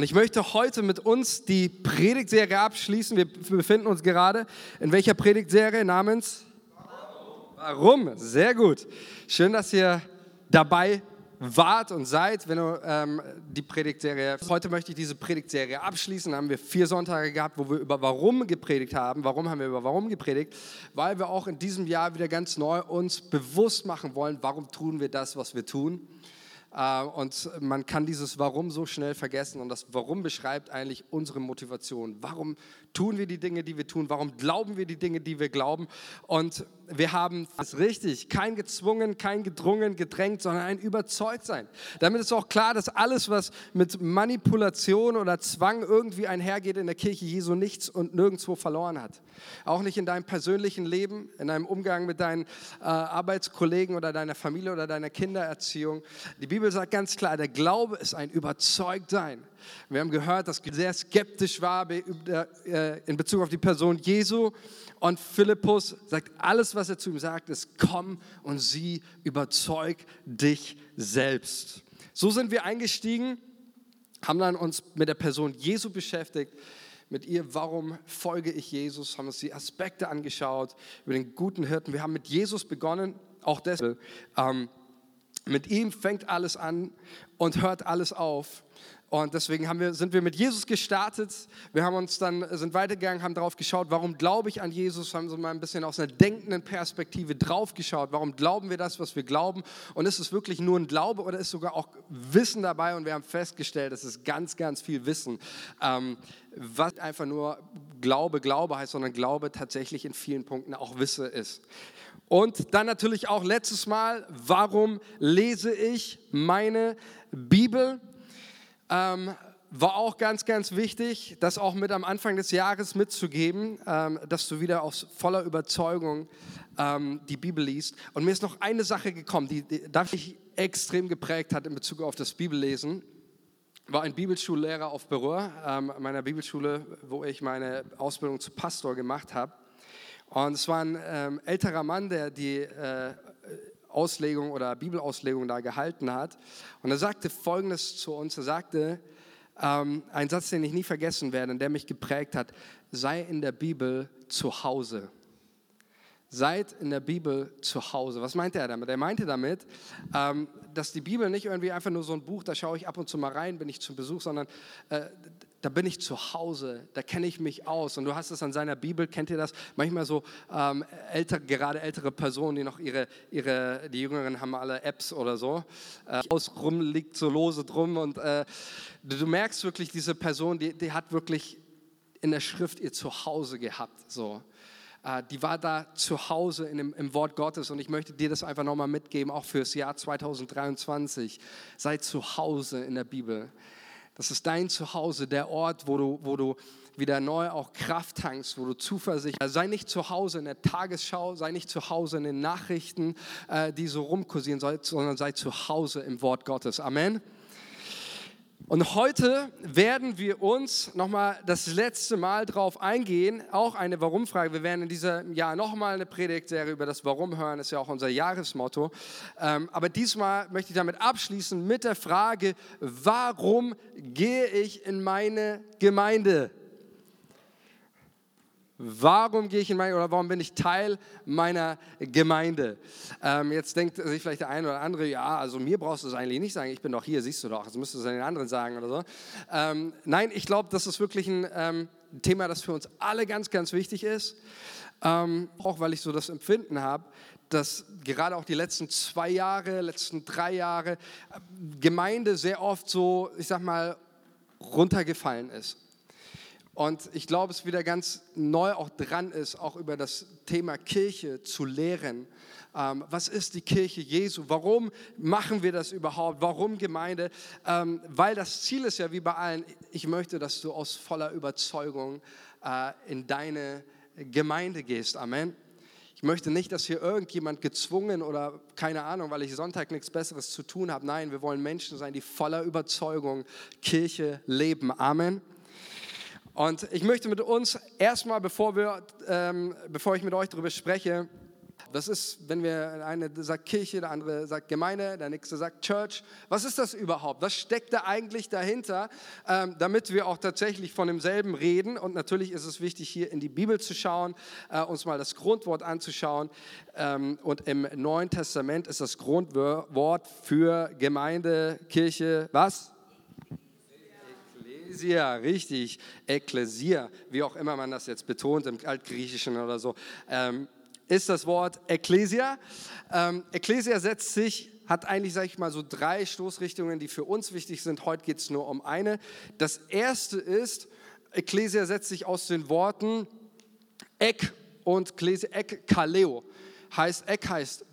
Und ich möchte heute mit uns die Predigtserie abschließen. Wir befinden uns gerade in welcher Predigtserie namens? Warum? Warum? Sehr gut. Schön, dass ihr dabei wart und seid, wenn du ähm, die Predigtserie. Heute möchte ich diese Predigtserie abschließen. Da haben wir vier Sonntage gehabt, wo wir über Warum gepredigt haben. Warum haben wir über Warum gepredigt? Weil wir auch in diesem Jahr wieder ganz neu uns bewusst machen wollen, warum tun wir das, was wir tun. Äh, und man kann dieses Warum so schnell vergessen. Und das Warum beschreibt eigentlich unsere Motivation. Warum tun wir die Dinge, die wir tun? Warum glauben wir die Dinge, die wir glauben? Und wir haben es richtig, kein gezwungen, kein gedrungen, gedrängt, sondern ein Überzeugtsein. Damit ist auch klar, dass alles, was mit Manipulation oder Zwang irgendwie einhergeht in der Kirche Jesu, nichts und nirgendwo verloren hat. Auch nicht in deinem persönlichen Leben, in deinem Umgang mit deinen äh, Arbeitskollegen oder deiner Familie oder deiner Kindererziehung. Die Bibel sagt ganz klar, der Glaube ist ein Überzeugtsein. Wir haben gehört, dass sehr skeptisch war äh, in Bezug auf die Person Jesu. Und Philippus sagt, alles, was er zu ihm sagt, ist, komm und sieh, überzeug dich selbst. So sind wir eingestiegen, haben dann uns mit der Person Jesu beschäftigt, mit ihr, warum folge ich Jesus, haben uns die Aspekte angeschaut, über den guten Hirten. Wir haben mit Jesus begonnen, auch deshalb. Ähm, mit ihm fängt alles an und hört alles auf. Und deswegen wir, sind wir mit Jesus gestartet. Wir haben uns dann, sind weitergegangen, haben darauf geschaut, warum glaube ich an Jesus, haben so mal ein bisschen aus einer denkenden Perspektive drauf geschaut. Warum glauben wir das, was wir glauben? Und ist es wirklich nur ein Glaube oder ist sogar auch Wissen dabei? Und wir haben festgestellt, es ist ganz, ganz viel Wissen. Ähm, was einfach nur Glaube, Glaube heißt, sondern Glaube tatsächlich in vielen Punkten auch Wisse ist. Und dann natürlich auch letztes Mal, warum lese ich meine Bibel? Ähm, war auch ganz, ganz wichtig, das auch mit am Anfang des Jahres mitzugeben, ähm, dass du wieder aus voller Überzeugung ähm, die Bibel liest. Und mir ist noch eine Sache gekommen, die, die mich extrem geprägt hat in Bezug auf das Bibellesen. War ein Bibelschullehrer auf Berühr, ähm, meiner Bibelschule, wo ich meine Ausbildung zu Pastor gemacht habe. Und es war ein ähm, älterer Mann, der die äh, Auslegung oder Bibelauslegung da gehalten hat. Und er sagte Folgendes zu uns. Er sagte, ähm, ein Satz, den ich nie vergessen werde, der mich geprägt hat, sei in der Bibel zu Hause. Seid in der Bibel zu Hause. Was meinte er damit? Er meinte damit, ähm, dass die Bibel nicht irgendwie einfach nur so ein Buch, da schaue ich ab und zu mal rein, bin ich zum Besuch, sondern äh, da bin ich zu Hause, da kenne ich mich aus. Und du hast es an seiner Bibel, kennt ihr das? Manchmal so ähm, älter, gerade ältere Personen, die noch ihre, ihre, die Jüngeren haben alle Apps oder so, äh, aus rum liegt so lose drum und äh, du, du, merkst wirklich, diese Person, die, die hat wirklich in der Schrift ihr Zuhause gehabt, so. Äh, die war da zu Hause in dem, im Wort Gottes und ich möchte dir das einfach nochmal mitgeben, auch fürs Jahr 2023. Sei zu Hause in der Bibel. Das ist dein Zuhause, der Ort, wo du, wo du wieder neu auch Kraft tankst, wo du Zuversicht hast. Sei nicht zu Hause in der Tagesschau, sei nicht zu Hause in den Nachrichten, äh, die so rumkursieren, sondern sei zu Hause im Wort Gottes. Amen. Und heute werden wir uns nochmal das letzte Mal drauf eingehen, auch eine Warum-Frage. Wir werden in diesem Jahr nochmal eine Predigtserie über das Warum hören, das ist ja auch unser Jahresmotto. Ähm, aber diesmal möchte ich damit abschließen mit der Frage, warum gehe ich in meine Gemeinde? Warum gehe ich in meine oder warum bin ich Teil meiner Gemeinde? Ähm, jetzt denkt sich vielleicht der eine oder andere, ja, also mir brauchst du es eigentlich nicht sagen, ich bin doch hier, siehst du doch, also müsstest du es den anderen sagen oder so. Ähm, nein, ich glaube, das ist wirklich ein ähm, Thema, das für uns alle ganz, ganz wichtig ist. Ähm, auch weil ich so das Empfinden habe, dass gerade auch die letzten zwei Jahre, letzten drei Jahre äh, Gemeinde sehr oft so, ich sag mal, runtergefallen ist. Und ich glaube, es wieder ganz neu auch dran ist, auch über das Thema Kirche zu lehren. Ähm, was ist die Kirche Jesu? Warum machen wir das überhaupt? Warum Gemeinde? Ähm, weil das Ziel ist ja wie bei allen, ich möchte, dass du aus voller Überzeugung äh, in deine Gemeinde gehst. Amen. Ich möchte nicht, dass hier irgendjemand gezwungen oder keine Ahnung, weil ich Sonntag nichts Besseres zu tun habe. Nein, wir wollen Menschen sein, die voller Überzeugung Kirche leben. Amen. Und ich möchte mit uns erstmal, bevor, wir, ähm, bevor ich mit euch darüber spreche, Das ist, wenn wir eine sagt Kirche, der andere sagt Gemeinde, der nächste sagt Church. Was ist das überhaupt? Was steckt da eigentlich dahinter, ähm, damit wir auch tatsächlich von demselben reden? Und natürlich ist es wichtig, hier in die Bibel zu schauen, äh, uns mal das Grundwort anzuschauen. Ähm, und im Neuen Testament ist das Grundwort für Gemeinde, Kirche, was? Ekklesia, richtig, Ekklesia, wie auch immer man das jetzt betont im Altgriechischen oder so. Ähm, ist das Wort Ecclesia. Ähm, Ecclesia setzt sich, hat eigentlich, sage ich mal, so drei Stoßrichtungen, die für uns wichtig sind. Heute geht es nur um eine. Das erste ist, Ecclesia setzt sich aus den Worten Ek und Klesia, Ek Kaleo. Heißt, Ek heißt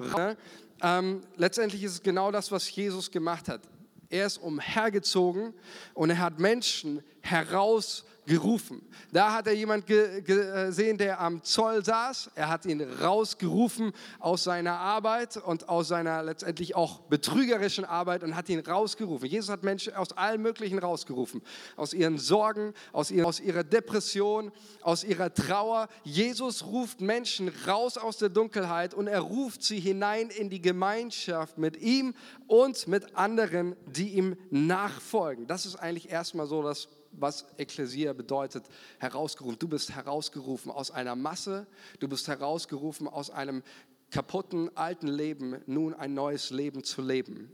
ähm, letztendlich ist es genau das, was Jesus gemacht hat. Er ist umhergezogen und er hat Menschen heraus gerufen. Da hat er jemand gesehen, der am Zoll saß. Er hat ihn rausgerufen aus seiner Arbeit und aus seiner letztendlich auch betrügerischen Arbeit und hat ihn rausgerufen. Jesus hat Menschen aus allen möglichen rausgerufen. Aus ihren Sorgen, aus, ihren, aus ihrer Depression, aus ihrer Trauer. Jesus ruft Menschen raus aus der Dunkelheit und er ruft sie hinein in die Gemeinschaft mit ihm und mit anderen, die ihm nachfolgen. Das ist eigentlich erstmal so das was Ekklesia bedeutet, herausgerufen. Du bist herausgerufen aus einer Masse, du bist herausgerufen aus einem kaputten alten Leben, nun ein neues Leben zu leben.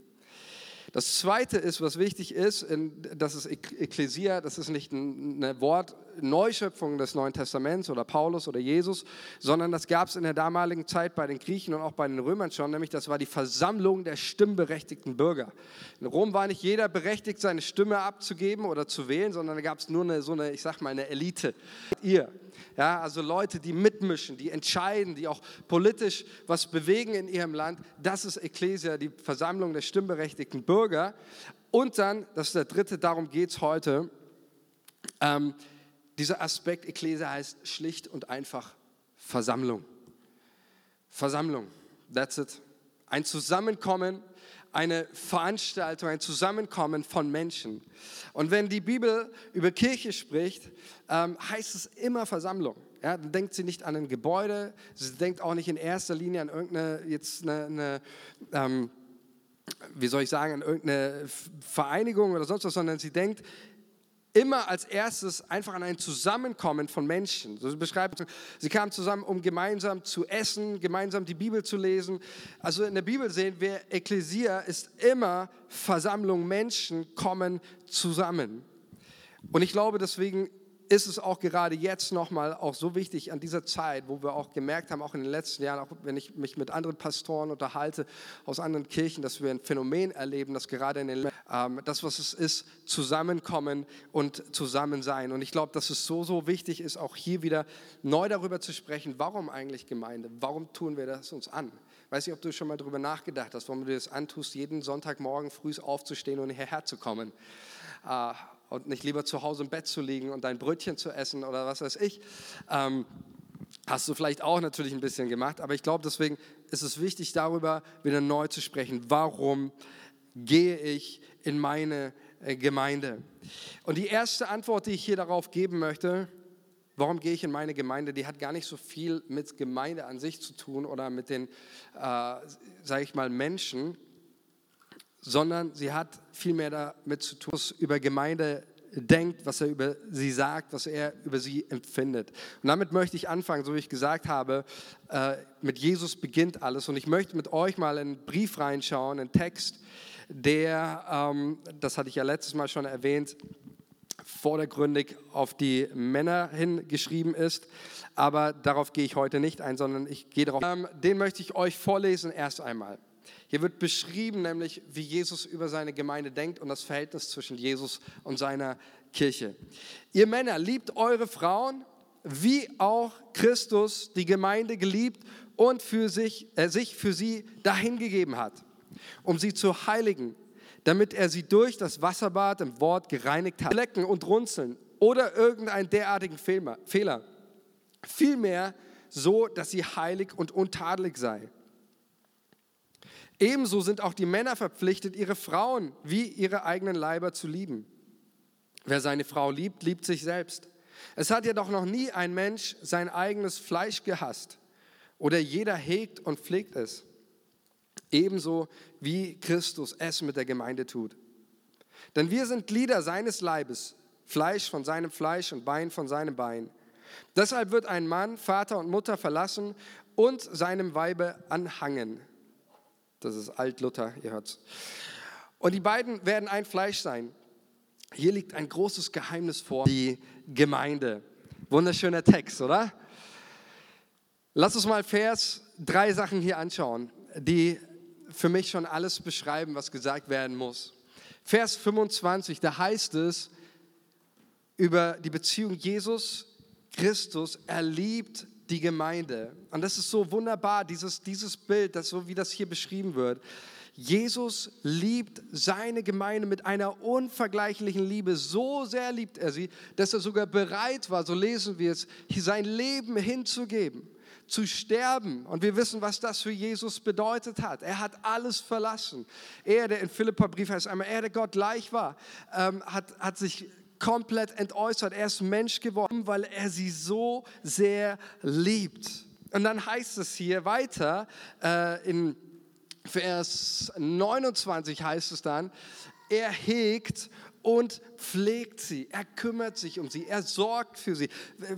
Das Zweite ist, was wichtig ist, das ist Ekklesia, das ist nicht eine Wortneuschöpfung des Neuen Testaments oder Paulus oder Jesus, sondern das gab es in der damaligen Zeit bei den Griechen und auch bei den Römern schon, nämlich das war die Versammlung der stimmberechtigten Bürger. In Rom war nicht jeder berechtigt, seine Stimme abzugeben oder zu wählen, sondern da gab es nur eine, so eine, ich sag mal, eine Elite. Ihr, ja, also Leute, die mitmischen, die entscheiden, die auch politisch was bewegen in ihrem Land, das ist Ekklesia, die Versammlung der stimmberechtigten. Bürger. Und dann, das ist der dritte, darum geht es heute, ähm, dieser Aspekt Ekklesia heißt schlicht und einfach Versammlung. Versammlung, that's it. Ein Zusammenkommen, eine Veranstaltung, ein Zusammenkommen von Menschen. Und wenn die Bibel über Kirche spricht, ähm, heißt es immer Versammlung. Ja, dann denkt sie nicht an ein Gebäude, sie denkt auch nicht in erster Linie an irgendeine jetzt eine, eine ähm, wie soll ich sagen, an irgendeine Vereinigung oder sonst was, sondern sie denkt immer als erstes einfach an ein Zusammenkommen von Menschen. So beschreibt sie kamen zusammen, um gemeinsam zu essen, gemeinsam die Bibel zu lesen. Also in der Bibel sehen wir, Ekklesia ist immer Versammlung, Menschen kommen zusammen. Und ich glaube deswegen ist es auch gerade jetzt nochmal auch so wichtig an dieser Zeit, wo wir auch gemerkt haben, auch in den letzten Jahren, auch wenn ich mich mit anderen Pastoren unterhalte aus anderen Kirchen, dass wir ein Phänomen erleben, dass gerade in den ähm, das, was es ist, zusammenkommen und zusammen sein. Und ich glaube, dass es so, so wichtig ist, auch hier wieder neu darüber zu sprechen, warum eigentlich Gemeinde? Warum tun wir das uns an? Weiß nicht, ob du schon mal darüber nachgedacht hast, warum du das antust, jeden Sonntagmorgen früh aufzustehen und hierher zu kommen. Äh, und nicht lieber zu Hause im Bett zu liegen und dein Brötchen zu essen oder was weiß ich. Ähm, hast du vielleicht auch natürlich ein bisschen gemacht, aber ich glaube, deswegen ist es wichtig, darüber wieder neu zu sprechen. Warum gehe ich in meine äh, Gemeinde? Und die erste Antwort, die ich hier darauf geben möchte, warum gehe ich in meine Gemeinde, die hat gar nicht so viel mit Gemeinde an sich zu tun oder mit den, äh, sage ich mal, Menschen, sondern sie hat viel mehr damit zu tun, was über Gemeinde denkt, was er über sie sagt, was er über sie empfindet. Und damit möchte ich anfangen, so wie ich gesagt habe, äh, mit Jesus beginnt alles. Und ich möchte mit euch mal einen Brief reinschauen, einen Text, der, ähm, das hatte ich ja letztes Mal schon erwähnt, vordergründig auf die Männer hingeschrieben ist. Aber darauf gehe ich heute nicht ein, sondern ich gehe darauf. Ähm, den möchte ich euch vorlesen erst einmal. Hier wird beschrieben nämlich, wie Jesus über seine Gemeinde denkt und das Verhältnis zwischen Jesus und seiner Kirche. Ihr Männer, liebt eure Frauen, wie auch Christus die Gemeinde geliebt und für sich, äh, sich für sie dahingegeben hat, um sie zu heiligen, damit er sie durch das Wasserbad im Wort gereinigt hat. Lecken und Runzeln oder irgendeinen derartigen Fehler. Vielmehr so, dass sie heilig und untadelig sei. Ebenso sind auch die Männer verpflichtet, ihre Frauen wie ihre eigenen Leiber zu lieben. Wer seine Frau liebt, liebt sich selbst. Es hat ja doch noch nie ein Mensch sein eigenes Fleisch gehasst oder jeder hegt und pflegt es. Ebenso wie Christus es mit der Gemeinde tut. Denn wir sind Glieder seines Leibes, Fleisch von seinem Fleisch und Bein von seinem Bein. Deshalb wird ein Mann Vater und Mutter verlassen und seinem Weibe anhangen. Das ist Alt-Luther, ihr hört's. Und die beiden werden ein Fleisch sein. Hier liegt ein großes Geheimnis vor, die Gemeinde. Wunderschöner Text, oder? Lass uns mal Vers, drei Sachen hier anschauen, die für mich schon alles beschreiben, was gesagt werden muss. Vers 25, da heißt es über die Beziehung Jesus, Christus, er liebt die Gemeinde. Und das ist so wunderbar, dieses, dieses Bild, das so wie das hier beschrieben wird. Jesus liebt seine Gemeinde mit einer unvergleichlichen Liebe. So sehr liebt er sie, dass er sogar bereit war, so lesen wir es, sein Leben hinzugeben, zu sterben. Und wir wissen, was das für Jesus bedeutet hat. Er hat alles verlassen. Er, der in Philippa-Brief heißt einmal, er, der Gott gleich war, ähm, hat, hat sich komplett entäußert. Er ist Mensch geworden, weil er sie so sehr liebt. Und dann heißt es hier weiter äh, in Vers 29 heißt es dann, er hegt und pflegt sie. Er kümmert sich um sie. Er sorgt für sie.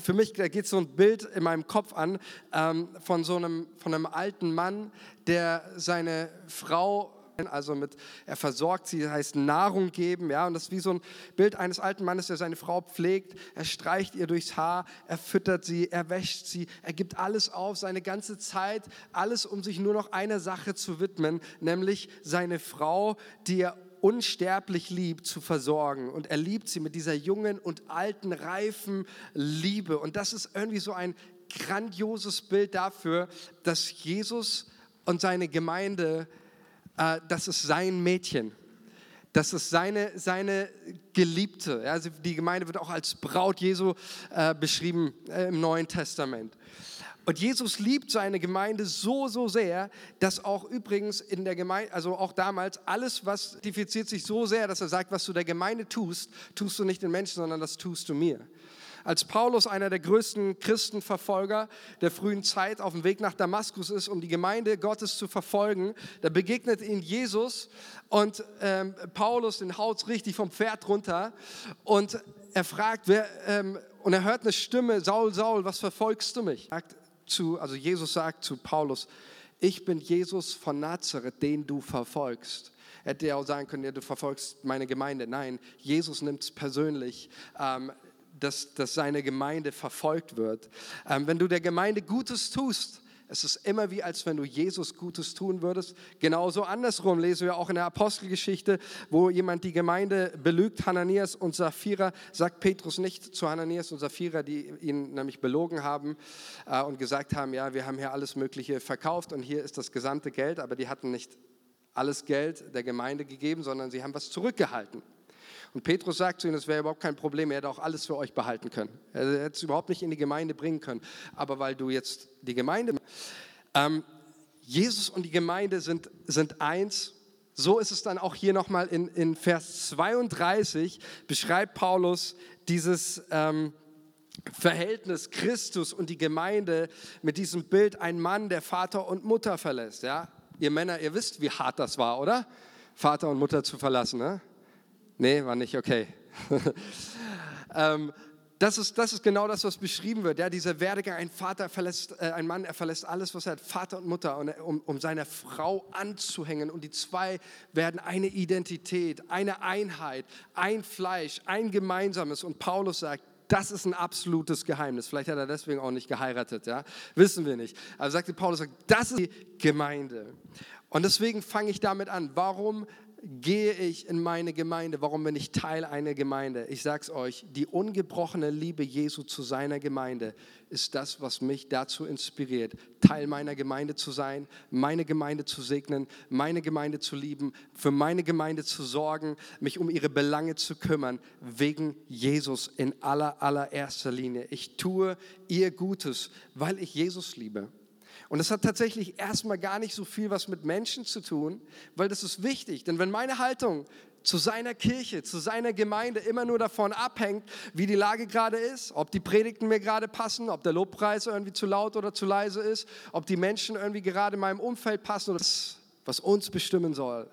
Für mich geht so ein Bild in meinem Kopf an ähm, von so einem, von einem alten Mann, der seine Frau also mit, er versorgt sie, das heißt Nahrung geben, ja, und das ist wie so ein Bild eines alten Mannes, der seine Frau pflegt, er streicht ihr durchs Haar, er füttert sie, er wäscht sie, er gibt alles auf, seine ganze Zeit, alles, um sich nur noch einer Sache zu widmen, nämlich seine Frau, die er unsterblich liebt, zu versorgen. Und er liebt sie mit dieser jungen und alten, reifen Liebe. Und das ist irgendwie so ein grandioses Bild dafür, dass Jesus und seine Gemeinde äh, das ist sein Mädchen. Das ist seine, seine Geliebte. Also die Gemeinde wird auch als Braut Jesu äh, beschrieben äh, im Neuen Testament. Und Jesus liebt seine Gemeinde so, so sehr, dass auch übrigens in der Gemeinde, also auch damals, alles, was identifiziert sich so sehr, dass er sagt, was du der Gemeinde tust, tust du nicht den Menschen, sondern das tust du mir. Als Paulus, einer der größten Christenverfolger der frühen Zeit, auf dem Weg nach Damaskus ist, um die Gemeinde Gottes zu verfolgen, da begegnet ihn Jesus und ähm, Paulus, den haut richtig vom Pferd runter und er fragt, wer, ähm, und er hört eine Stimme, Saul, Saul, was verfolgst du mich? Zu, also Jesus sagt zu Paulus, ich bin Jesus von Nazareth, den du verfolgst hätte er auch sagen können, ja, du verfolgst meine Gemeinde. Nein, Jesus nimmt es persönlich. Ähm, dass, dass seine Gemeinde verfolgt wird. Ähm, wenn du der Gemeinde Gutes tust, es ist immer wie, als wenn du Jesus Gutes tun würdest. Genauso andersrum lesen wir auch in der Apostelgeschichte, wo jemand die Gemeinde belügt, Hananias und Sapphira, sagt Petrus nicht zu Hananias und Sapphira, die ihn nämlich belogen haben äh, und gesagt haben, ja, wir haben hier alles Mögliche verkauft und hier ist das gesamte Geld, aber die hatten nicht alles Geld der Gemeinde gegeben, sondern sie haben was zurückgehalten. Und Petrus sagt zu ihnen, es wäre überhaupt kein Problem, er hätte auch alles für euch behalten können. Er hätte es überhaupt nicht in die Gemeinde bringen können. Aber weil du jetzt die Gemeinde... Ähm, Jesus und die Gemeinde sind, sind eins. So ist es dann auch hier nochmal in, in Vers 32, beschreibt Paulus dieses... Ähm, Verhältnis Christus und die Gemeinde mit diesem Bild ein Mann, der Vater und Mutter verlässt. Ja? Ihr Männer, ihr wisst, wie hart das war, oder? Vater und Mutter zu verlassen. Ne? Nee, war nicht okay. ähm, das ist, das ist genau das, was beschrieben wird. Ja, dieser Werdegang, ein Vater verlässt, äh, ein Mann, er verlässt alles, was er hat, Vater und Mutter, um, um seiner Frau anzuhängen. Und die zwei werden eine Identität, eine Einheit, ein Fleisch, ein gemeinsames. Und Paulus sagt, das ist ein absolutes Geheimnis. Vielleicht hat er deswegen auch nicht geheiratet, ja? Wissen wir nicht. Aber sagte Paulus, das ist die Gemeinde. Und deswegen fange ich damit an. Warum gehe ich in meine Gemeinde? Warum bin ich Teil einer Gemeinde? Ich sage es euch, die ungebrochene Liebe Jesu zu seiner Gemeinde ist das, was mich dazu inspiriert, Teil meiner Gemeinde zu sein, meine Gemeinde zu segnen, meine Gemeinde zu lieben, für meine Gemeinde zu sorgen, mich um ihre Belange zu kümmern, wegen Jesus in aller, allererster Linie. Ich tue ihr Gutes, weil ich Jesus liebe. Und das hat tatsächlich erstmal gar nicht so viel was mit Menschen zu tun, weil das ist wichtig. Denn wenn meine Haltung zu seiner Kirche, zu seiner Gemeinde immer nur davon abhängt, wie die Lage gerade ist, ob die Predigten mir gerade passen, ob der Lobpreis irgendwie zu laut oder zu leise ist, ob die Menschen irgendwie gerade in meinem Umfeld passen oder das, was uns bestimmen soll.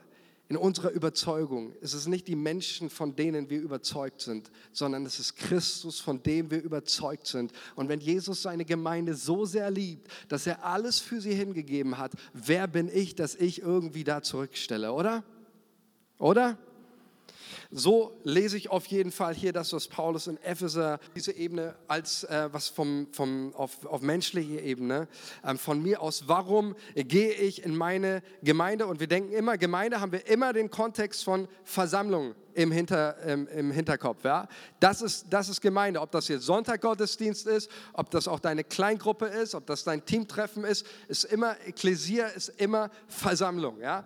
In unserer Überzeugung ist es nicht die Menschen, von denen wir überzeugt sind, sondern es ist Christus, von dem wir überzeugt sind. Und wenn Jesus seine Gemeinde so sehr liebt, dass er alles für sie hingegeben hat, wer bin ich, dass ich irgendwie da zurückstelle, oder? Oder? So lese ich auf jeden Fall hier das, was Paulus in Epheser, diese Ebene als äh, was vom, vom, auf, auf menschlicher Ebene, ähm, von mir aus, warum gehe ich in meine Gemeinde? Und wir denken immer, Gemeinde haben wir immer den Kontext von Versammlung im, Hinter, im, im Hinterkopf. Ja? Das, ist, das ist Gemeinde. Ob das jetzt Sonntaggottesdienst ist, ob das auch deine Kleingruppe ist, ob das dein Teamtreffen ist, ist immer, Ekklesia ist immer Versammlung. Ja?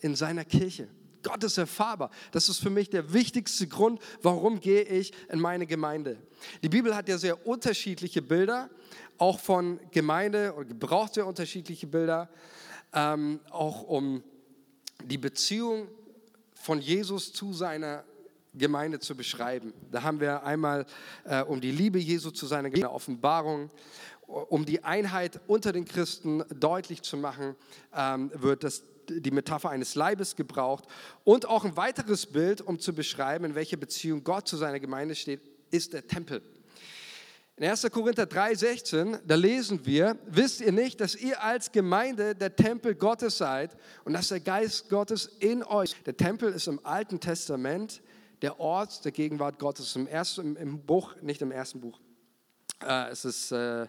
In seiner Kirche. Gott ist erfahrbar. Das ist für mich der wichtigste Grund, warum gehe ich in meine Gemeinde. Die Bibel hat ja sehr unterschiedliche Bilder, auch von Gemeinde, oder gebraucht sehr unterschiedliche Bilder, ähm, auch um die Beziehung von Jesus zu seiner Gemeinde zu beschreiben. Da haben wir einmal äh, um die Liebe Jesu zu seiner Gemeinde, Offenbarung, um die Einheit unter den Christen deutlich zu machen, ähm, wird das die Metapher eines Leibes gebraucht. Und auch ein weiteres Bild, um zu beschreiben, in welcher Beziehung Gott zu seiner Gemeinde steht, ist der Tempel. In 1. Korinther 3,16, da lesen wir, wisst ihr nicht, dass ihr als Gemeinde der Tempel Gottes seid und dass der Geist Gottes in euch. Der Tempel ist im Alten Testament der Ort der Gegenwart Gottes. Im, ersten, im Buch, nicht im ersten Buch. Äh, es ist äh,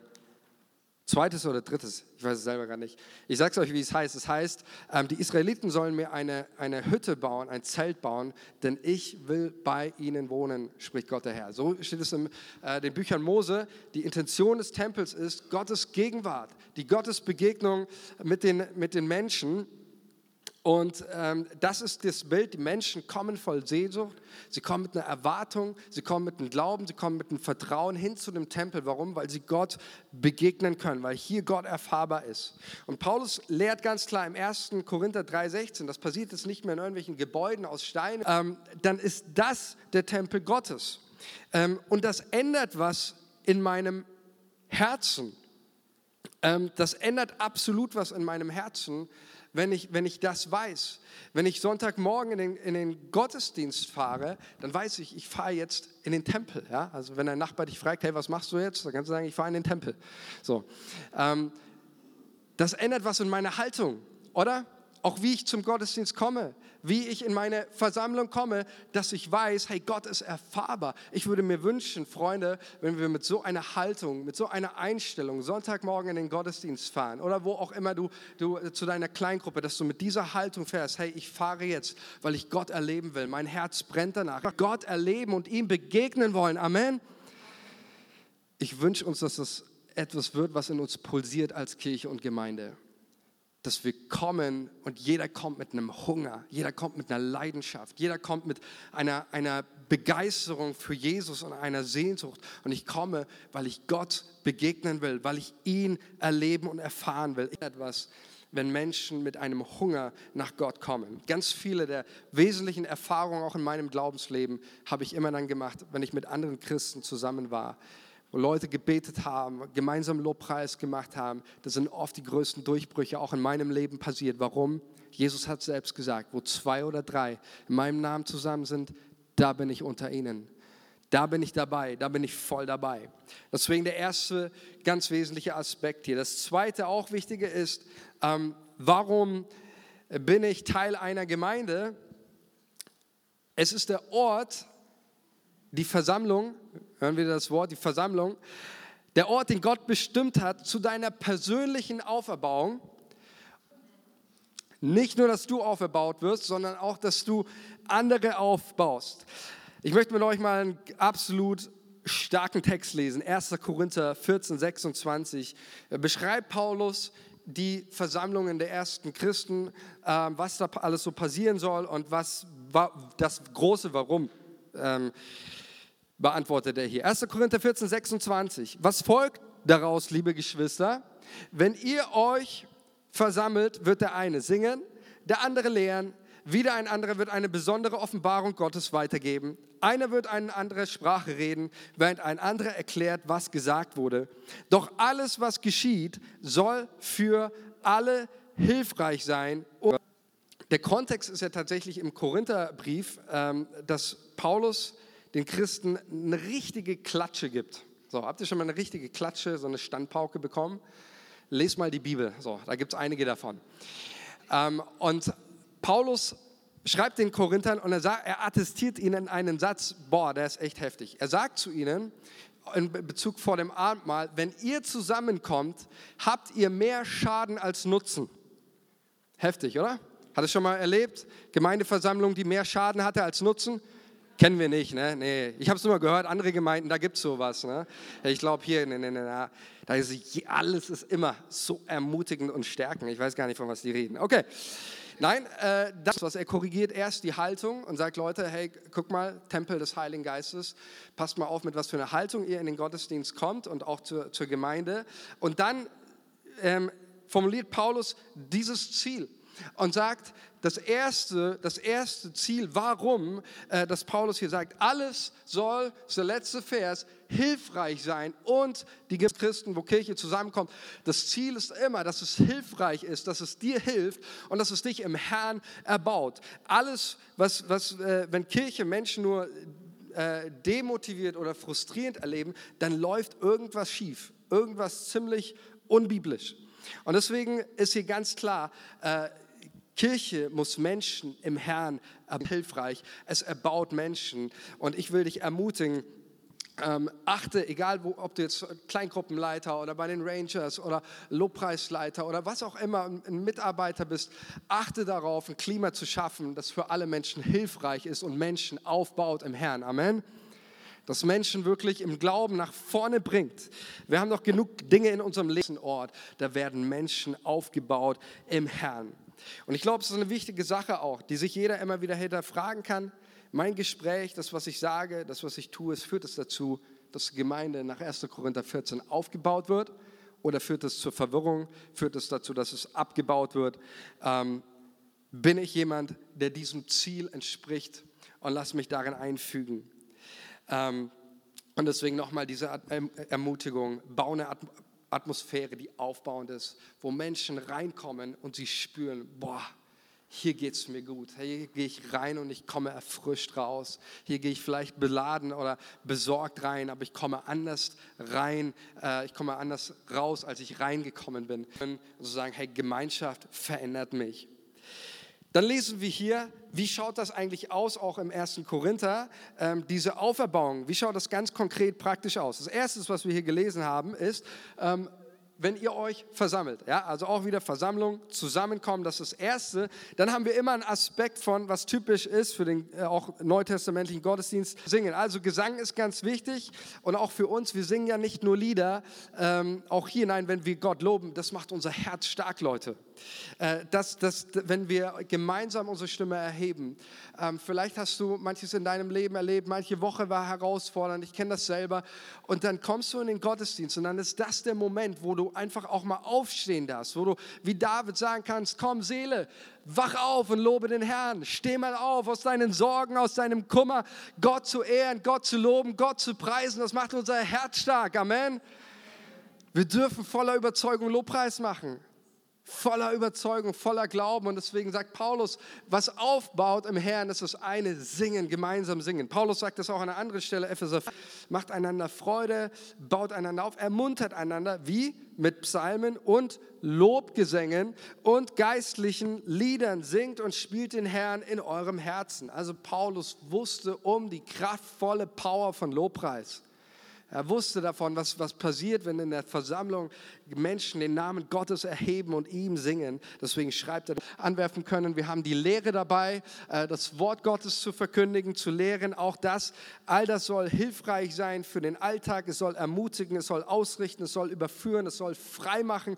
Zweites oder drittes, ich weiß es selber gar nicht. Ich sage es euch, wie es heißt. Es heißt, ähm, die Israeliten sollen mir eine, eine Hütte bauen, ein Zelt bauen, denn ich will bei ihnen wohnen, spricht Gott der Herr. So steht es in äh, den Büchern Mose. Die Intention des Tempels ist Gottes Gegenwart, die Gottesbegegnung mit den, mit den Menschen. Und ähm, das ist das Bild, die Menschen kommen voll Sehnsucht, sie kommen mit einer Erwartung, sie kommen mit einem Glauben, sie kommen mit einem Vertrauen hin zu dem Tempel. Warum? Weil sie Gott begegnen können, weil hier Gott erfahrbar ist. Und Paulus lehrt ganz klar im 1. Korinther 3,16, das passiert jetzt nicht mehr in irgendwelchen Gebäuden aus Stein, ähm, dann ist das der Tempel Gottes. Ähm, und das ändert was in meinem Herzen. Ähm, das ändert absolut was in meinem Herzen wenn ich, wenn ich das weiß. Wenn ich Sonntagmorgen in den, in den Gottesdienst fahre, dann weiß ich, ich fahre jetzt in den Tempel. Ja? Also wenn ein Nachbar dich fragt, hey, was machst du jetzt? Dann kannst du sagen, ich fahre in den Tempel. So. Ähm, das ändert was in meiner Haltung, oder? Auch wie ich zum Gottesdienst komme, wie ich in meine Versammlung komme, dass ich weiß, hey, Gott ist erfahrbar. Ich würde mir wünschen, Freunde, wenn wir mit so einer Haltung, mit so einer Einstellung Sonntagmorgen in den Gottesdienst fahren oder wo auch immer du, du äh, zu deiner Kleingruppe, dass du mit dieser Haltung fährst, hey, ich fahre jetzt, weil ich Gott erleben will. Mein Herz brennt danach. Gott erleben und ihm begegnen wollen. Amen. Ich wünsche uns, dass das etwas wird, was in uns pulsiert als Kirche und Gemeinde dass wir kommen und jeder kommt mit einem Hunger, jeder kommt mit einer Leidenschaft, jeder kommt mit einer, einer Begeisterung für Jesus und einer Sehnsucht. Und ich komme, weil ich Gott begegnen will, weil ich ihn erleben und erfahren will. Etwas, wenn Menschen mit einem Hunger nach Gott kommen. Ganz viele der wesentlichen Erfahrungen auch in meinem Glaubensleben habe ich immer dann gemacht, wenn ich mit anderen Christen zusammen war wo Leute gebetet haben, gemeinsam Lobpreis gemacht haben. Das sind oft die größten Durchbrüche auch in meinem Leben passiert. Warum? Jesus hat selbst gesagt, wo zwei oder drei in meinem Namen zusammen sind, da bin ich unter ihnen. Da bin ich dabei, da bin ich voll dabei. Deswegen der erste ganz wesentliche Aspekt hier. Das zweite auch wichtige ist, ähm, warum bin ich Teil einer Gemeinde? Es ist der Ort, die Versammlung, hören wir das Wort, die Versammlung, der Ort, den Gott bestimmt hat zu deiner persönlichen Auferbauung. Nicht nur, dass du auferbaut wirst, sondern auch, dass du andere aufbaust. Ich möchte mit euch mal einen absolut starken Text lesen. 1. Korinther 14, 26 beschreibt Paulus die Versammlungen der ersten Christen, ähm, was da alles so passieren soll und was das große Warum. Ähm, beantwortet er hier. 1. Korinther 14, 26. Was folgt daraus, liebe Geschwister? Wenn ihr euch versammelt, wird der eine singen, der andere lehren, wieder ein anderer wird eine besondere Offenbarung Gottes weitergeben. Einer wird eine andere Sprache reden, während ein anderer erklärt, was gesagt wurde. Doch alles, was geschieht, soll für alle hilfreich sein. Der Kontext ist ja tatsächlich im Korintherbrief, ähm, dass Paulus den Christen eine richtige Klatsche gibt. So, habt ihr schon mal eine richtige Klatsche, so eine Standpauke bekommen? Lest mal die Bibel. So, da gibt es einige davon. Ähm, und Paulus schreibt den Korinthern und er, sagt, er attestiert ihnen einen Satz, boah, der ist echt heftig. Er sagt zu ihnen, in Bezug vor dem Abendmahl, wenn ihr zusammenkommt, habt ihr mehr Schaden als Nutzen. Heftig, oder? Hat es schon mal erlebt? Gemeindeversammlung, die mehr Schaden hatte als Nutzen? Kennen wir nicht, ne? Nee. Ich habe es nur mal gehört, andere Gemeinden, da gibt es sowas, ne? Ich glaube hier, ne, ne, ne, da ist alles ist immer so ermutigend und stärkend. Ich weiß gar nicht, von was die reden. Okay. Nein, äh, das, was er korrigiert, erst die Haltung und sagt, Leute, hey, guck mal, Tempel des Heiligen Geistes, passt mal auf, mit was für einer Haltung ihr in den Gottesdienst kommt und auch zur, zur Gemeinde. Und dann ähm, formuliert Paulus dieses Ziel und sagt, das erste, das erste Ziel, warum, äh, dass Paulus hier sagt, alles soll, das ist der letzte Vers, hilfreich sein und die Christen, wo Kirche zusammenkommt, das Ziel ist immer, dass es hilfreich ist, dass es dir hilft und dass es dich im Herrn erbaut. Alles, was, was äh, wenn Kirche Menschen nur äh, demotiviert oder frustrierend erleben, dann läuft irgendwas schief, irgendwas ziemlich unbiblisch. Und deswegen ist hier ganz klar, äh, Kirche muss Menschen im Herrn hilfreich. Es erbaut Menschen. Und ich will dich ermutigen, ähm, achte, egal wo, ob du jetzt Kleingruppenleiter oder bei den Rangers oder Lobpreisleiter oder was auch immer ein Mitarbeiter bist, achte darauf, ein Klima zu schaffen, das für alle Menschen hilfreich ist und Menschen aufbaut im Herrn. Amen. Das Menschen wirklich im Glauben nach vorne bringt. Wir haben noch genug Dinge in unserem Lebensort, da werden Menschen aufgebaut im Herrn. Und ich glaube, es ist eine wichtige Sache auch, die sich jeder immer wieder hinterfragen kann. Mein Gespräch, das, was ich sage, das, was ich tue, es führt es dazu, dass die Gemeinde nach 1. Korinther 14 aufgebaut wird oder führt es zur Verwirrung, führt es dazu, dass es abgebaut wird? Ähm, bin ich jemand, der diesem Ziel entspricht und lass mich darin einfügen? Ähm, und deswegen nochmal diese Ermutigung, bau eine Atmosphäre, die aufbauend ist, wo Menschen reinkommen und sie spüren, boah, hier geht es mir gut. Hier gehe ich rein und ich komme erfrischt raus. Hier gehe ich vielleicht beladen oder besorgt rein, aber ich komme anders rein, äh, ich komme anders raus, als ich reingekommen bin. Und so sagen, hey, Gemeinschaft verändert mich. Dann lesen wir hier, wie schaut das eigentlich aus, auch im ersten Korinther, ähm, diese Auferbauung, wie schaut das ganz konkret praktisch aus? Das Erste, was wir hier gelesen haben, ist, ähm, wenn ihr euch versammelt. Ja, also auch wieder Versammlung, Zusammenkommen, das ist das Erste. Dann haben wir immer einen Aspekt von, was typisch ist für den äh, auch neutestamentlichen Gottesdienst, singen. Also Gesang ist ganz wichtig und auch für uns, wir singen ja nicht nur Lieder, ähm, auch hier, nein, wenn wir Gott loben, das macht unser Herz stark, Leute. Äh, dass, dass, wenn wir gemeinsam unsere Stimme erheben, ähm, vielleicht hast du manches in deinem Leben erlebt, manche Woche war herausfordernd, ich kenne das selber. Und dann kommst du in den Gottesdienst und dann ist das der Moment, wo du einfach auch mal aufstehen darfst, wo du wie David sagen kannst, komm Seele, wach auf und lobe den Herrn, steh mal auf aus deinen Sorgen, aus deinem Kummer, Gott zu ehren, Gott zu loben, Gott zu preisen, das macht unser Herz stark, Amen. Wir dürfen voller Überzeugung Lobpreis machen voller Überzeugung, voller Glauben. Und deswegen sagt Paulus, was aufbaut im Herrn, ist das eine Singen, gemeinsam singen. Paulus sagt das auch an einer anderen Stelle, Epheser, macht einander Freude, baut einander auf, ermuntert einander, wie mit Psalmen und Lobgesängen und geistlichen Liedern singt und spielt den Herrn in eurem Herzen. Also Paulus wusste um die kraftvolle Power von Lobpreis. Er wusste davon, was, was passiert, wenn in der Versammlung Menschen den Namen Gottes erheben und ihm singen. Deswegen schreibt er, anwerfen können. Wir haben die Lehre dabei, äh, das Wort Gottes zu verkündigen, zu lehren. Auch das, all das soll hilfreich sein für den Alltag. Es soll ermutigen, es soll ausrichten, es soll überführen, es soll freimachen.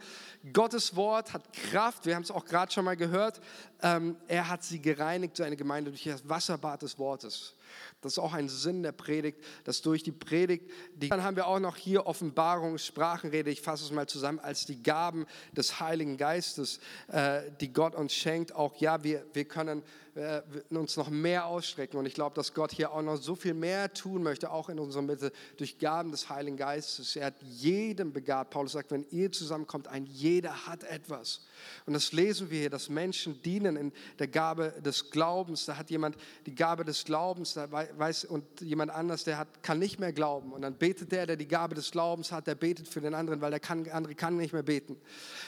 Gottes Wort hat Kraft. Wir haben es auch gerade schon mal gehört. Ähm, er hat sie gereinigt, seine Gemeinde, durch das Wasserbad des Wortes. Das ist auch ein Sinn der Predigt, dass durch die Predigt, die, dann haben wir auch noch hier Offenbarung, Sprachenrede, ich fasse es mal zusammen, als die Gaben des Heiligen Geistes, äh, die Gott uns schenkt. Auch ja, wir, wir können äh, uns noch mehr ausstrecken. Und ich glaube, dass Gott hier auch noch so viel mehr tun möchte, auch in unserer Mitte, durch Gaben des Heiligen Geistes. Er hat jedem begabt. Paulus sagt, wenn ihr zusammenkommt, ein jeder hat etwas. Und das lesen wir hier, dass Menschen dienen in der Gabe des Glaubens. Da hat jemand die Gabe des Glaubens, da weiß, und jemand anders, der hat, kann nicht mehr glauben. Und dann betet der, der die Gabe des Glaubens hat, der betet für den anderen, weil der kann, andere kann nicht mehr beten.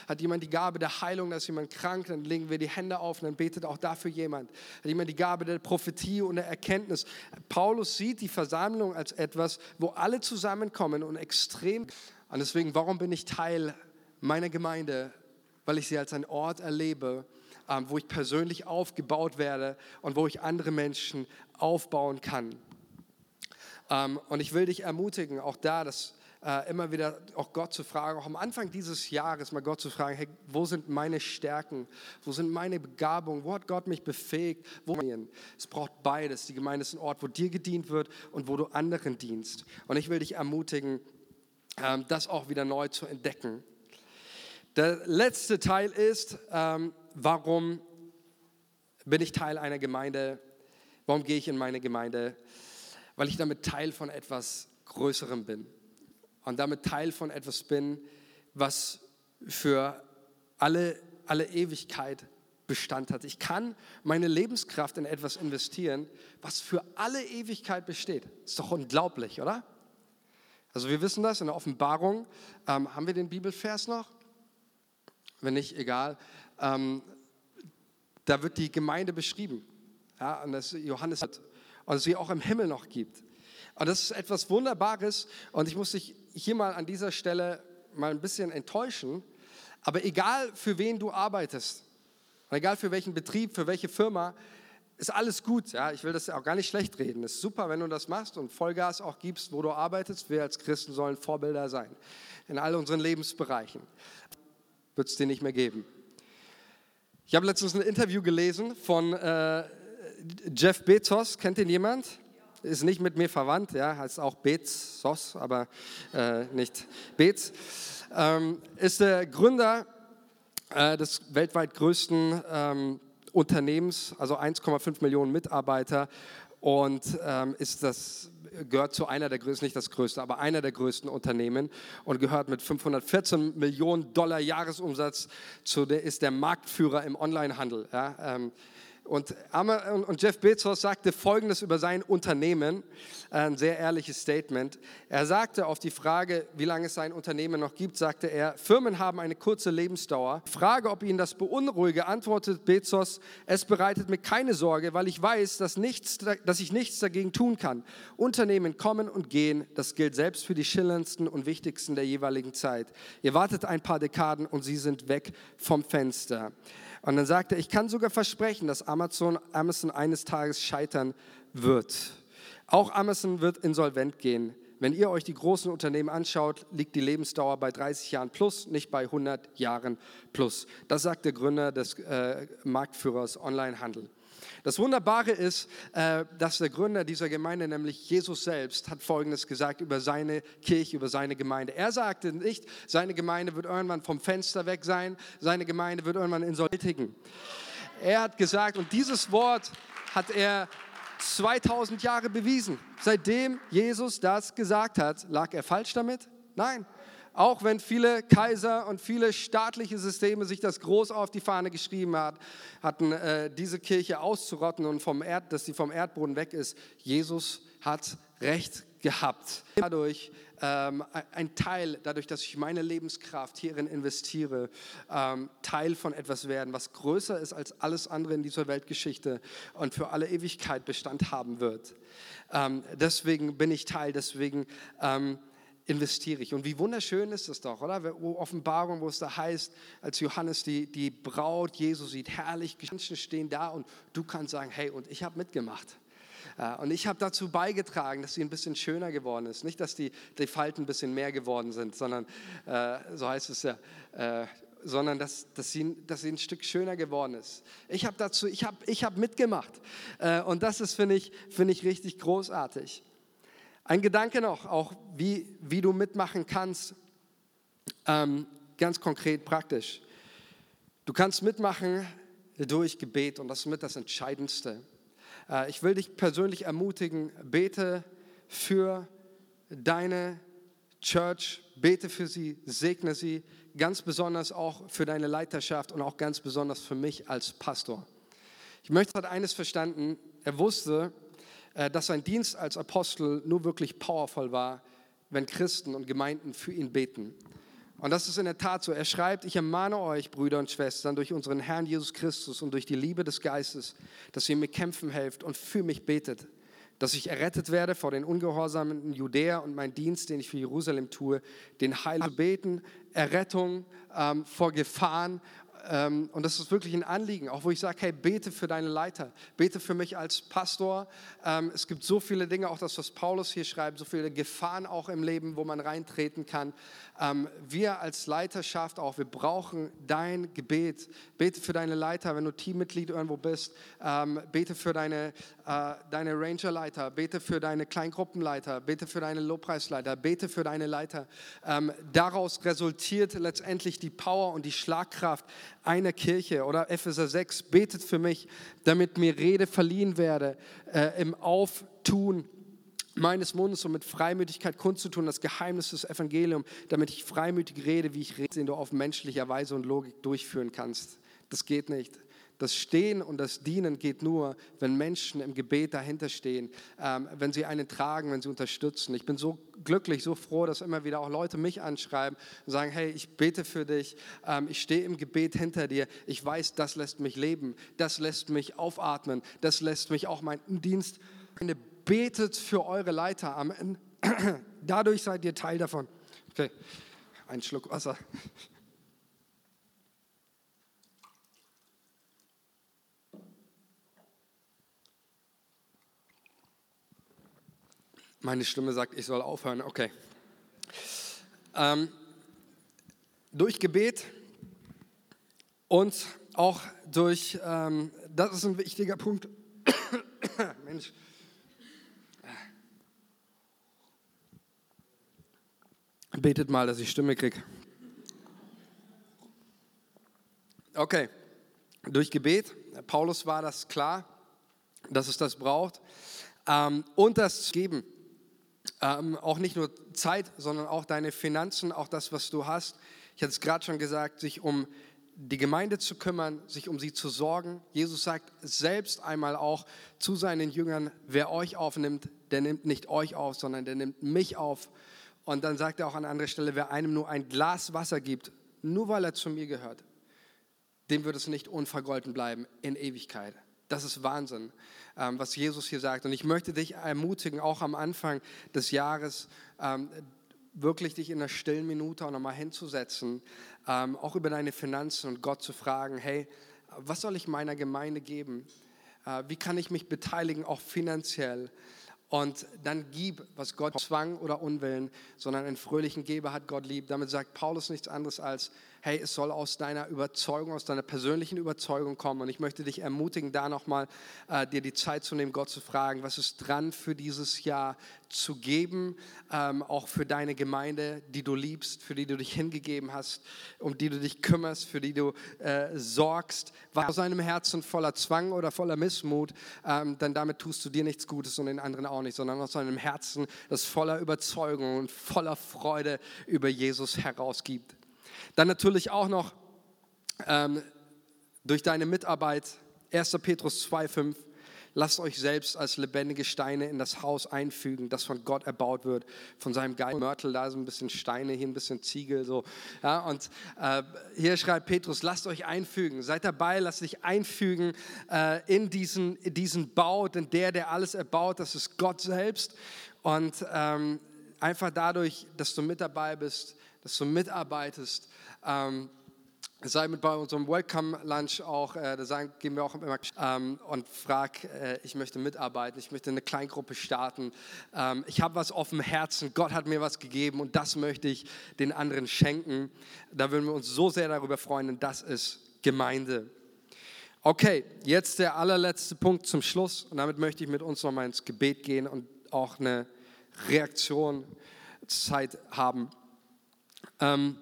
Hat jemand die Gabe der Heilung, da ist jemand krank, dann legen wir die Hände auf und dann betet auch dafür jemand. Hat jemand die Gabe der Prophetie und der Erkenntnis. Paulus sieht die Versammlung als etwas, wo alle zusammenkommen und extrem. Und deswegen, warum bin ich Teil meiner Gemeinde? weil ich sie als einen Ort erlebe, wo ich persönlich aufgebaut werde und wo ich andere Menschen aufbauen kann. Ähm, und ich will dich ermutigen, auch da, das äh, immer wieder auch Gott zu fragen, auch am Anfang dieses Jahres mal Gott zu fragen, hey, wo sind meine Stärken, wo sind meine Begabungen, wo hat Gott mich befähigt, wo es braucht beides. Die Gemeinde ist ein Ort, wo dir gedient wird und wo du anderen dienst. Und ich will dich ermutigen, ähm, das auch wieder neu zu entdecken. Der letzte Teil ist, ähm, warum bin ich Teil einer Gemeinde? Warum gehe ich in meine Gemeinde? Weil ich damit Teil von etwas Größerem bin. Und damit Teil von etwas bin, was für alle, alle Ewigkeit Bestand hat. Ich kann meine Lebenskraft in etwas investieren, was für alle Ewigkeit besteht. Ist doch unglaublich, oder? Also wir wissen das in der Offenbarung. Ähm, haben wir den Bibelvers noch? wenn nicht, egal. Ähm, da wird die Gemeinde beschrieben. Ja, und das Johannes hat. Und es sie auch im Himmel noch gibt. Und das ist etwas Wunderbares. Und ich muss dich hier mal an dieser Stelle mal ein bisschen enttäuschen. Aber egal für wen du arbeitest, egal für welchen Betrieb, für welche Firma, ist alles gut. Ja? Ich will das auch gar nicht schlecht reden. Es ist super, wenn du das machst und Vollgas auch gibst, wo du arbeitest. Wir als Christen sollen Vorbilder sein in all unseren Lebensbereichen wird es den nicht mehr geben. Ich habe letztens ein Interview gelesen von äh, Jeff Bezos. Kennt den jemand? Ist nicht mit mir verwandt, ja, heißt auch Bezos, aber äh, nicht Bez. Ähm, ist der Gründer äh, des weltweit größten ähm, Unternehmens, also 1,5 Millionen Mitarbeiter und ähm, ist das gehört zu einer der größten, nicht das größte, aber einer der größten Unternehmen und gehört mit 514 Millionen Dollar Jahresumsatz zu der, ist der Marktführer im Onlinehandel. Ja, ähm, und, und Jeff Bezos sagte Folgendes über sein Unternehmen, ein sehr ehrliches Statement. Er sagte auf die Frage, wie lange es sein Unternehmen noch gibt, sagte er, Firmen haben eine kurze Lebensdauer. Frage, ob ihn das beunruhige, antwortet Bezos, es bereitet mir keine Sorge, weil ich weiß, dass, nichts, dass ich nichts dagegen tun kann. Unternehmen kommen und gehen, das gilt selbst für die schillerndsten und wichtigsten der jeweiligen Zeit. Ihr wartet ein paar Dekaden und sie sind weg vom Fenster. Und dann sagte er, ich kann sogar versprechen, dass Amazon, Amazon eines Tages scheitern wird. Auch Amazon wird insolvent gehen. Wenn ihr euch die großen Unternehmen anschaut, liegt die Lebensdauer bei 30 Jahren plus, nicht bei 100 Jahren plus. Das sagt der Gründer des äh, Marktführers Onlinehandel. Das Wunderbare ist, äh, dass der Gründer dieser Gemeinde, nämlich Jesus selbst, hat Folgendes gesagt über seine Kirche, über seine Gemeinde. Er sagte nicht, seine Gemeinde wird irgendwann vom Fenster weg sein, seine Gemeinde wird irgendwann insolventigen. Er hat gesagt, und dieses Wort hat er 2000 Jahre bewiesen. Seitdem Jesus das gesagt hat, lag er falsch damit? Nein, auch wenn viele Kaiser und viele staatliche Systeme sich das groß auf die Fahne geschrieben hat, hatten, äh, diese Kirche auszurotten und vom Erd, dass sie vom Erdboden weg ist. Jesus hat Recht gehabt. Dadurch ähm, ein Teil, dadurch, dass ich meine Lebenskraft hierin investiere, ähm, Teil von etwas werden, was größer ist als alles andere in dieser Weltgeschichte und für alle Ewigkeit Bestand haben wird. Ähm, deswegen bin ich Teil, deswegen ähm, investiere ich. Und wie wunderschön ist das doch, oder? Offenbarung, wo es da heißt, als Johannes die, die Braut Jesu sieht, herrlich, Menschen stehen da und du kannst sagen, hey, und ich habe mitgemacht. Und ich habe dazu beigetragen, dass sie ein bisschen schöner geworden ist. Nicht, dass die, die Falten ein bisschen mehr geworden sind, sondern, äh, so heißt es ja, äh, sondern dass, dass, sie, dass sie ein Stück schöner geworden ist. Ich habe dazu, ich habe ich hab mitgemacht. Äh, und das ist, finde ich, find ich richtig großartig. Ein Gedanke noch, auch wie, wie du mitmachen kannst, ähm, ganz konkret praktisch. Du kannst mitmachen, durch Gebet und das ist mit das Entscheidendste. Äh, ich will dich persönlich ermutigen, bete für deine Church, bete für sie, segne sie, ganz besonders auch für deine Leiterschaft und auch ganz besonders für mich als Pastor. Ich möchte, hat eines verstanden, er wusste, dass sein Dienst als Apostel nur wirklich powerful war, wenn Christen und Gemeinden für ihn beten. Und das ist in der Tat so. Er schreibt, ich ermahne euch, Brüder und Schwestern, durch unseren Herrn Jesus Christus und durch die Liebe des Geistes, dass ihr mir kämpfen helft und für mich betet, dass ich errettet werde vor den ungehorsamen Judäer und mein Dienst, den ich für Jerusalem tue, den Heiligen beten, Errettung ähm, vor Gefahren und das ist wirklich ein Anliegen, auch wo ich sage, hey, bete für deine Leiter, bete für mich als Pastor. Ähm, es gibt so viele Dinge, auch das, was Paulus hier schreibt, so viele Gefahren auch im Leben, wo man reintreten kann. Ähm, wir als Leiterschaft auch, wir brauchen dein Gebet. Bete für deine Leiter, wenn du Teammitglied irgendwo bist. bete für deine, äh, deine Rangerleiter, bete für deine Kleingruppenleiter, bete für deine Lobpreisleiter, bete für deine Leiter. daraus resultiert letztendlich die Power und die Schlagkraft einer Kirche. Oder Epheser 6, betet für mich, damit mir Rede verliehen werde äh, im Auftun meines Mundes, um mit Freimütigkeit kundzutun, das Geheimnis des Evangeliums, damit ich freimütig rede, wie ich rede, den du auf menschlicher Weise und Logik durchführen kannst. Das geht nicht. Das Stehen und das Dienen geht nur, wenn Menschen im Gebet dahinter stehen, ähm, wenn sie einen tragen, wenn sie unterstützen. Ich bin so glücklich, so froh, dass immer wieder auch Leute mich anschreiben und sagen, hey, ich bete für dich, ähm, ich stehe im Gebet hinter dir, ich weiß, das lässt mich leben, das lässt mich aufatmen, das lässt mich auch meinen Dienst. Betet für eure Leiter. Amen. Dadurch seid ihr Teil davon. Okay, ein Schluck Wasser. Meine Stimme sagt, ich soll aufhören. Okay. Ähm, durch Gebet und auch durch, ähm, das ist ein wichtiger Punkt. Mensch. Betet mal, dass ich Stimme kriege. Okay, durch Gebet, Paulus war das klar, dass es das braucht. Ähm, und das Geben. Ähm, auch nicht nur Zeit, sondern auch deine Finanzen, auch das, was du hast. Ich hatte es gerade schon gesagt, sich um die Gemeinde zu kümmern, sich um sie zu sorgen. Jesus sagt selbst einmal auch zu seinen Jüngern, wer euch aufnimmt, der nimmt nicht euch auf, sondern der nimmt mich auf. Und dann sagt er auch an anderer Stelle, wer einem nur ein Glas Wasser gibt, nur weil er zu mir gehört, dem wird es nicht unvergolten bleiben in Ewigkeit. Das ist Wahnsinn, ähm, was Jesus hier sagt. Und ich möchte dich ermutigen, auch am Anfang des Jahres, ähm, wirklich dich in einer stillen Minute auch nochmal hinzusetzen, ähm, auch über deine Finanzen und Gott zu fragen, hey, was soll ich meiner Gemeinde geben? Äh, wie kann ich mich beteiligen, auch finanziell? Und dann gib, was Gott zwang oder Unwillen, sondern einen fröhlichen Geber hat Gott lieb. Damit sagt Paulus nichts anderes als, hey, es soll aus deiner Überzeugung, aus deiner persönlichen Überzeugung kommen. Und ich möchte dich ermutigen, da nochmal äh, dir die Zeit zu nehmen, Gott zu fragen, was ist dran für dieses Jahr zu geben, ähm, auch für deine Gemeinde, die du liebst, für die du dich hingegeben hast, um die du dich kümmerst, für die du äh, sorgst. War aus deinem Herzen voller Zwang oder voller Missmut, ähm, dann damit tust du dir nichts Gutes und den anderen auch nicht, sondern aus deinem Herzen, das voller Überzeugung und voller Freude über Jesus herausgibt. Dann natürlich auch noch ähm, durch deine Mitarbeit, 1. Petrus 2,5, lasst euch selbst als lebendige Steine in das Haus einfügen, das von Gott erbaut wird, von seinem Geist. Mörtel, da so ein bisschen Steine, hier ein bisschen Ziegel, so. Ja, und äh, hier schreibt Petrus, lasst euch einfügen, seid dabei, lasst dich einfügen äh, in, diesen, in diesen Bau, denn der, der alles erbaut, das ist Gott selbst. Und ähm, einfach dadurch, dass du mit dabei bist, dass du mitarbeitest, ähm, sei mit bei unserem Welcome Lunch auch, äh, da sagen, gehen wir auch immer ähm, und frag, äh, ich möchte mitarbeiten, ich möchte eine Kleingruppe starten, ähm, ich habe was auf dem Herzen, Gott hat mir was gegeben und das möchte ich den anderen schenken. Da würden wir uns so sehr darüber freuen und das ist Gemeinde. Okay, jetzt der allerletzte Punkt zum Schluss und damit möchte ich mit uns nochmal ins Gebet gehen und auch eine Reaktion Zeit haben. Ähm,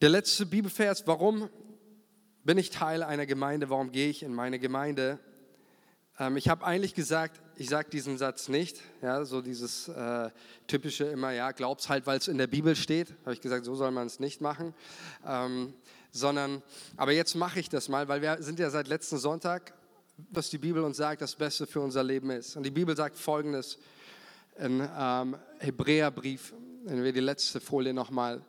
der letzte Bibelvers, warum bin ich Teil einer Gemeinde? Warum gehe ich in meine Gemeinde? Ähm, ich habe eigentlich gesagt, ich sage diesen Satz nicht, ja, so dieses äh, typische immer, ja, glaub's halt, weil es in der Bibel steht. Habe ich gesagt, so soll man es nicht machen. Ähm, sondern, aber jetzt mache ich das mal, weil wir sind ja seit letzten Sonntag, was die Bibel uns sagt, das Beste für unser Leben ist. Und die Bibel sagt Folgendes im ähm, Hebräerbrief, wenn wir die letzte Folie nochmal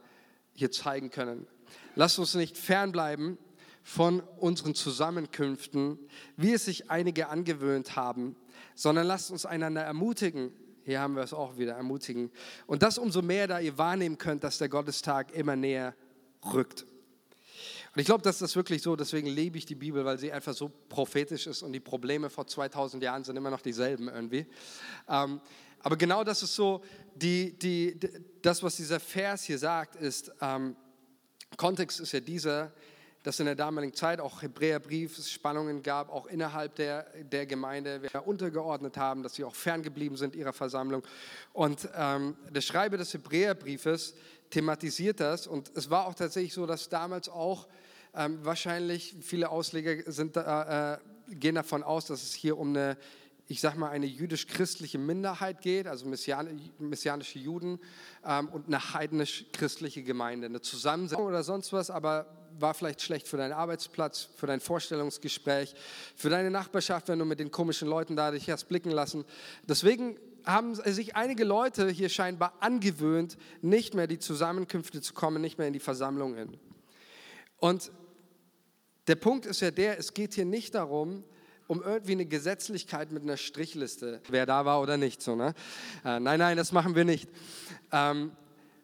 hier zeigen können. Lasst uns nicht fernbleiben von unseren Zusammenkünften, wie es sich einige angewöhnt haben, sondern lasst uns einander ermutigen. Hier haben wir es auch wieder, ermutigen. Und das umso mehr, da ihr wahrnehmen könnt, dass der Gottestag immer näher rückt. Und ich glaube, dass das wirklich so, deswegen liebe ich die Bibel, weil sie einfach so prophetisch ist und die Probleme vor 2000 Jahren sind immer noch dieselben irgendwie. Ähm, aber genau das ist so, die, die, das, was dieser Vers hier sagt, ist, ähm, Kontext ist ja dieser, dass in der damaligen Zeit auch Hebräerbrief Spannungen gab, auch innerhalb der, der Gemeinde, wir untergeordnet haben, dass sie auch ferngeblieben sind ihrer Versammlung. Und ähm, der Schreiber des Hebräerbriefes thematisiert das und es war auch tatsächlich so, dass damals auch ähm, wahrscheinlich viele Ausleger sind, äh, gehen davon aus, dass es hier um eine ich sage mal, eine jüdisch-christliche Minderheit geht, also messianische Juden ähm, und eine heidnisch-christliche Gemeinde, eine Zusammensetzung oder sonst was, aber war vielleicht schlecht für deinen Arbeitsplatz, für dein Vorstellungsgespräch, für deine Nachbarschaft, wenn du mit den komischen Leuten da dich hast blicken lassen. Deswegen haben sich einige Leute hier scheinbar angewöhnt, nicht mehr die Zusammenkünfte zu kommen, nicht mehr in die Versammlungen. Und der Punkt ist ja der, es geht hier nicht darum, um irgendwie eine Gesetzlichkeit mit einer Strichliste, wer da war oder nicht. So, ne? Äh, nein, nein, das machen wir nicht. Ähm,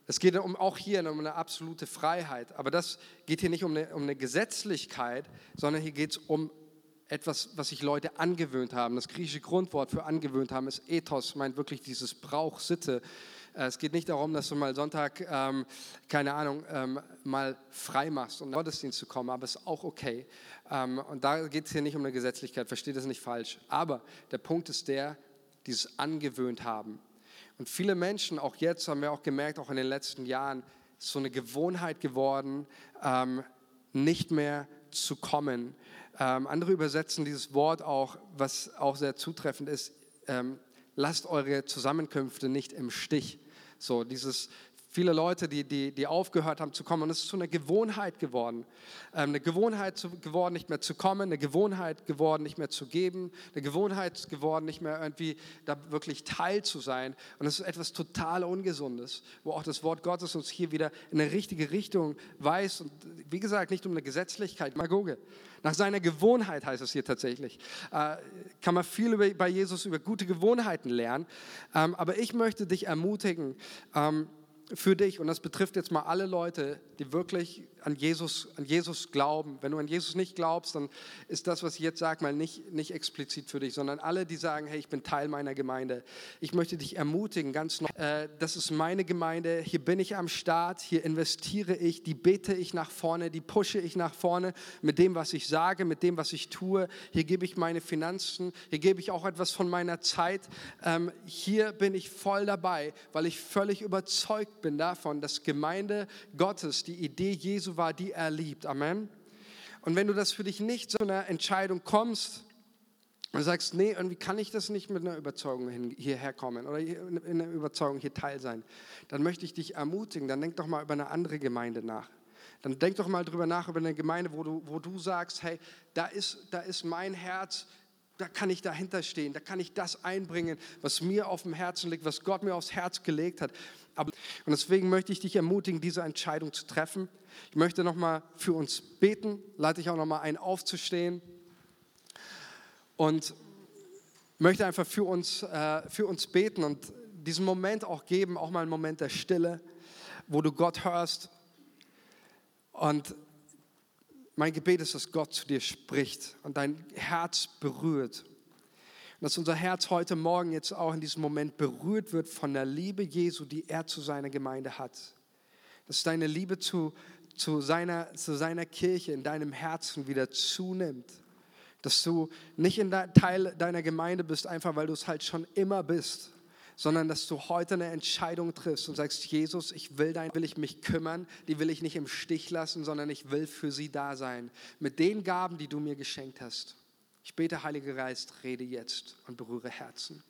es geht um, auch hier um eine absolute Freiheit. Aber das geht hier nicht um eine, um eine Gesetzlichkeit, sondern hier geht es um etwas, was sich Leute angewöhnt haben. Das griechische Grundwort für angewöhnt haben ist Ethos, meint wirklich dieses Brauch, Sitte. Äh, es geht nicht darum, dass du mal Sonntag, ähm, keine Ahnung, ähm, mal frei machst, um in den Gottesdienst zu kommen, aber es ist auch okay. Ähm, und da geht es hier nicht um eine Gesetzlichkeit, versteht das nicht falsch. Aber der Punkt ist der, dieses angewöhnt haben. Und viele Menschen, auch jetzt haben wir auch gemerkt, auch in den letzten Jahren, ist so eine Gewohnheit geworden, ähm, nicht mehr zu kommen. Ähm, andere übersetzen dieses Wort auch, was auch sehr zutreffend ist, ähm, lasst eure Zusammenkünfte nicht im Stich. So dieses viele Leute, die, die, die aufgehört haben zu kommen. Und es ist zu einer Gewohnheit geworden. Ähm, eine Gewohnheit geworden, nicht mehr zu kommen, eine Gewohnheit geworden, nicht mehr zu geben, eine Gewohnheit geworden, nicht mehr irgendwie da wirklich Teil zu sein. Und es ist etwas total Ungesundes, wo auch das Wort Gottes uns hier wieder in eine richtige Richtung weist. Und wie gesagt, nicht um eine Gesetzlichkeit, Magoge. Nach seiner Gewohnheit heißt es hier tatsächlich. Äh, kann man viel über, bei Jesus über gute Gewohnheiten lernen. Ähm, aber ich möchte dich ermutigen, ähm, für dich, und das betrifft jetzt mal alle Leute, die wirklich an Jesus, an Jesus glauben. Wenn du an Jesus nicht glaubst, dann ist das, was ich jetzt sage, mal nicht, nicht explizit für dich, sondern alle, die sagen, hey, ich bin Teil meiner Gemeinde. Ich möchte dich ermutigen, ganz neu, äh, das ist meine Gemeinde, hier bin ich am Start, hier investiere ich, die bete ich nach vorne, die pushe ich nach vorne mit dem, was ich sage, mit dem, was ich tue. Hier gebe ich meine Finanzen, hier gebe ich auch etwas von meiner Zeit. Ähm, hier bin ich voll dabei, weil ich völlig überzeugt bin davon, dass Gemeinde Gottes, die Idee Jesu war, die er liebt. Amen. Und wenn du das für dich nicht zu einer Entscheidung kommst und sagst, nee, irgendwie kann ich das nicht mit einer Überzeugung hierher kommen oder in einer Überzeugung hier teil sein, dann möchte ich dich ermutigen, dann denk doch mal über eine andere Gemeinde nach. Dann denk doch mal drüber nach, über eine Gemeinde, wo du, wo du sagst, hey, da ist, da ist mein Herz, da kann ich dahinter stehen, da kann ich das einbringen, was mir auf dem Herzen liegt, was Gott mir aufs Herz gelegt hat. Und deswegen möchte ich dich ermutigen, diese Entscheidung zu treffen. Ich möchte nochmal für uns beten, leite ich auch nochmal ein, aufzustehen und möchte einfach für uns, äh, für uns beten und diesen Moment auch geben, auch mal einen Moment der Stille, wo du Gott hörst. Und mein Gebet ist, dass Gott zu dir spricht und dein Herz berührt. Dass unser Herz heute Morgen jetzt auch in diesem Moment berührt wird von der Liebe Jesu, die er zu seiner Gemeinde hat. Dass deine Liebe zu, zu, seiner, zu seiner Kirche in deinem Herzen wieder zunimmt. Dass du nicht in der Teil deiner Gemeinde bist, einfach weil du es halt schon immer bist, sondern dass du heute eine Entscheidung triffst und sagst, Jesus, ich will dein, will ich mich kümmern, die will ich nicht im Stich lassen, sondern ich will für sie da sein, mit den Gaben, die du mir geschenkt hast. Ich bete, Heiliger Geist, rede jetzt und berühre Herzen.